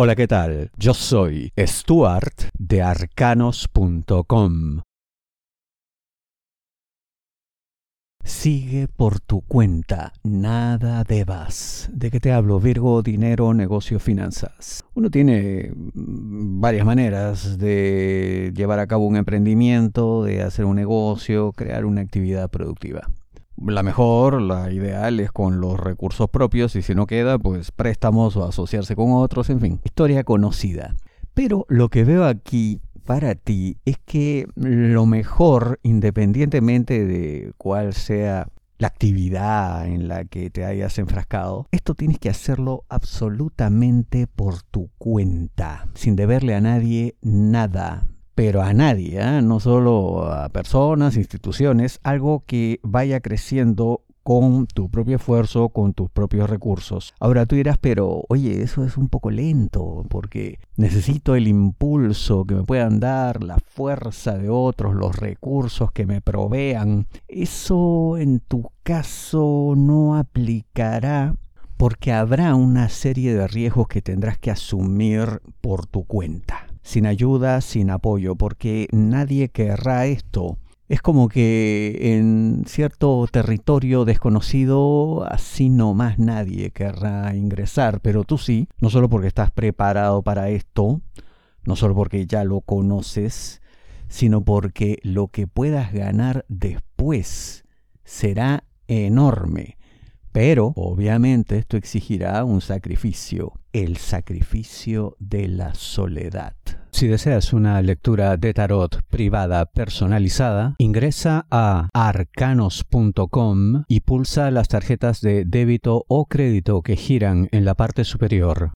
Hola, ¿qué tal? Yo soy Stuart de arcanos.com. Sigue por tu cuenta, nada debas. ¿De qué te hablo? Virgo, dinero, negocio, finanzas. Uno tiene varias maneras de llevar a cabo un emprendimiento, de hacer un negocio, crear una actividad productiva. La mejor, la ideal es con los recursos propios y si no queda, pues préstamos o asociarse con otros, en fin, historia conocida. Pero lo que veo aquí para ti es que lo mejor, independientemente de cuál sea la actividad en la que te hayas enfrascado, esto tienes que hacerlo absolutamente por tu cuenta, sin deberle a nadie nada pero a nadie, ¿eh? no solo a personas, instituciones, algo que vaya creciendo con tu propio esfuerzo, con tus propios recursos. Ahora tú dirás, pero oye, eso es un poco lento, porque necesito el impulso que me puedan dar, la fuerza de otros, los recursos que me provean. Eso en tu caso no aplicará porque habrá una serie de riesgos que tendrás que asumir por tu cuenta sin ayuda, sin apoyo, porque nadie querrá esto. Es como que en cierto territorio desconocido, así no más nadie querrá ingresar, pero tú sí, no solo porque estás preparado para esto, no solo porque ya lo conoces, sino porque lo que puedas ganar después será enorme. Pero obviamente esto exigirá un sacrificio, el sacrificio de la soledad. Si deseas una lectura de tarot privada personalizada, ingresa a arcanos.com y pulsa las tarjetas de débito o crédito que giran en la parte superior.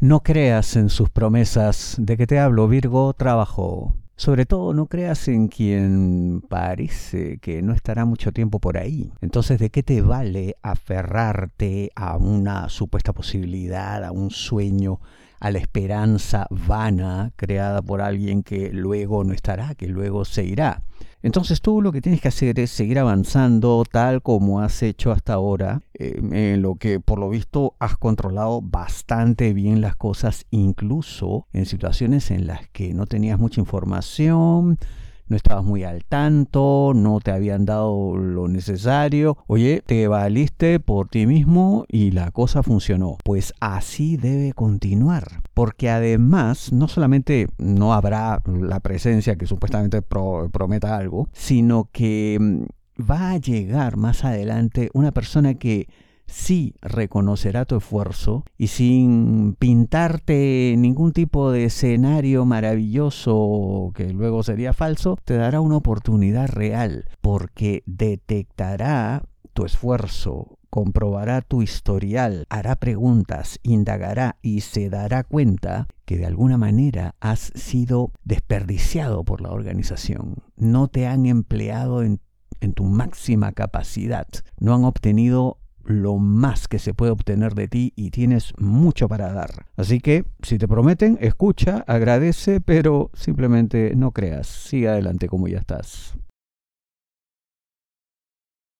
No creas en sus promesas de que te hablo, Virgo, trabajo. Sobre todo no creas en quien parece que no estará mucho tiempo por ahí. Entonces, ¿de qué te vale aferrarte a una supuesta posibilidad, a un sueño, a la esperanza vana creada por alguien que luego no estará, que luego se irá? Entonces tú lo que tienes que hacer es seguir avanzando tal como has hecho hasta ahora, eh, en lo que por lo visto has controlado bastante bien las cosas, incluso en situaciones en las que no tenías mucha información, no estabas muy al tanto, no te habían dado lo necesario. Oye, te valiste por ti mismo y la cosa funcionó. Pues así debe continuar. Porque además, no solamente no habrá la presencia que supuestamente prometa algo, sino que mm, va a llegar más adelante una persona que sí reconocerá tu esfuerzo y sin pintarte ningún tipo de escenario maravilloso que luego sería falso, te dará una oportunidad real porque detectará tu esfuerzo, comprobará tu historial, hará preguntas, indagará y se dará cuenta que de alguna manera has sido desperdiciado por la organización. No te han empleado en, en tu máxima capacidad, no han obtenido lo más que se puede obtener de ti y tienes mucho para dar. Así que, si te prometen, escucha, agradece, pero simplemente no creas. Sigue adelante como ya estás.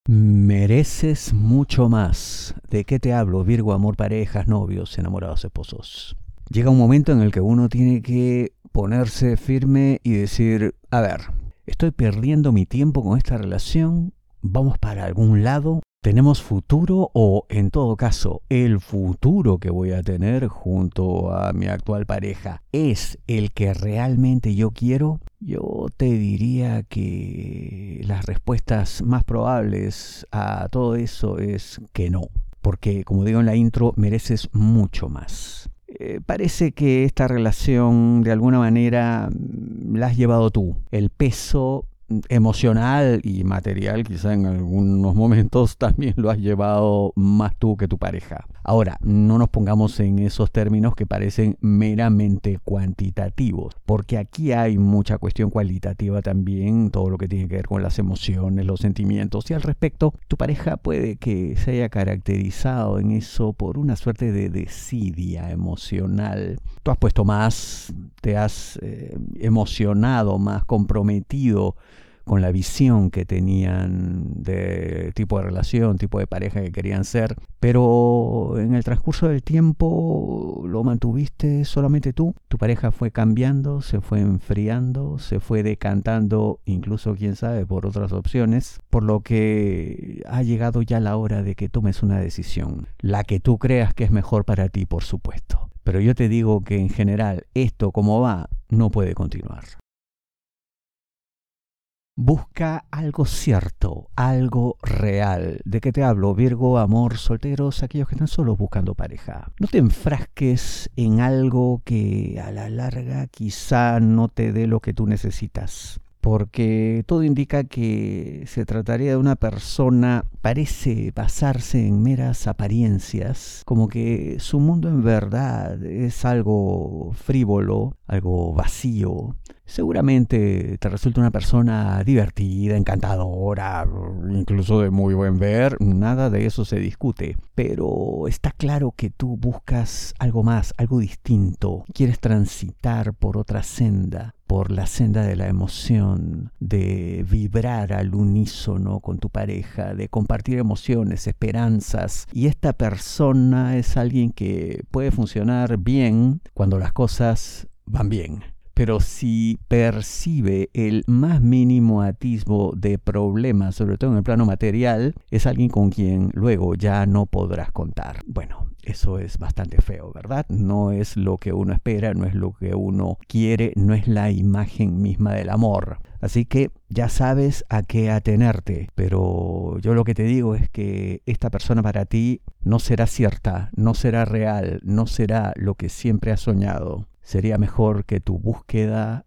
Mereces mucho más. ¿De qué te hablo? Virgo, amor, parejas, novios, enamorados, esposos. Llega un momento en el que uno tiene que ponerse firme y decir, a ver, estoy perdiendo mi tiempo con esta relación, vamos para algún lado, ¿Tenemos futuro o en todo caso el futuro que voy a tener junto a mi actual pareja es el que realmente yo quiero? Yo te diría que las respuestas más probables a todo eso es que no, porque como digo en la intro, mereces mucho más. Eh, parece que esta relación de alguna manera la has llevado tú. El peso emocional y material, quizá en algunos momentos también lo has llevado más tú que tu pareja. Ahora, no nos pongamos en esos términos que parecen meramente cuantitativos, porque aquí hay mucha cuestión cualitativa también, todo lo que tiene que ver con las emociones, los sentimientos, y al respecto, tu pareja puede que se haya caracterizado en eso por una suerte de desidia emocional. Tú has puesto más, te has eh, emocionado más, comprometido, con la visión que tenían de tipo de relación, tipo de pareja que querían ser, pero en el transcurso del tiempo lo mantuviste solamente tú. Tu pareja fue cambiando, se fue enfriando, se fue decantando, incluso quién sabe, por otras opciones, por lo que ha llegado ya la hora de que tomes una decisión, la que tú creas que es mejor para ti, por supuesto. Pero yo te digo que en general esto como va no puede continuar. Busca algo cierto, algo real. ¿De qué te hablo? Virgo, amor, solteros, aquellos que están solos buscando pareja. No te enfrasques en algo que a la larga quizá no te dé lo que tú necesitas porque todo indica que se trataría de una persona, parece basarse en meras apariencias, como que su mundo en verdad es algo frívolo, algo vacío. Seguramente te resulta una persona divertida, encantadora, incluso de muy buen ver, nada de eso se discute, pero está claro que tú buscas algo más, algo distinto, quieres transitar por otra senda, por la senda de la emoción, de vibrar al unísono con tu pareja, de compartir emociones, esperanzas. Y esta persona es alguien que puede funcionar bien cuando las cosas van bien. Pero si percibe el más mínimo atisbo de problemas, sobre todo en el plano material, es alguien con quien luego ya no podrás contar. Bueno, eso es bastante feo, ¿verdad? No es lo que uno espera, no es lo que uno quiere, no es la imagen misma del amor. Así que ya sabes a qué atenerte, pero yo lo que te digo es que esta persona para ti no será cierta, no será real, no será lo que siempre has soñado. Sería mejor que tu búsqueda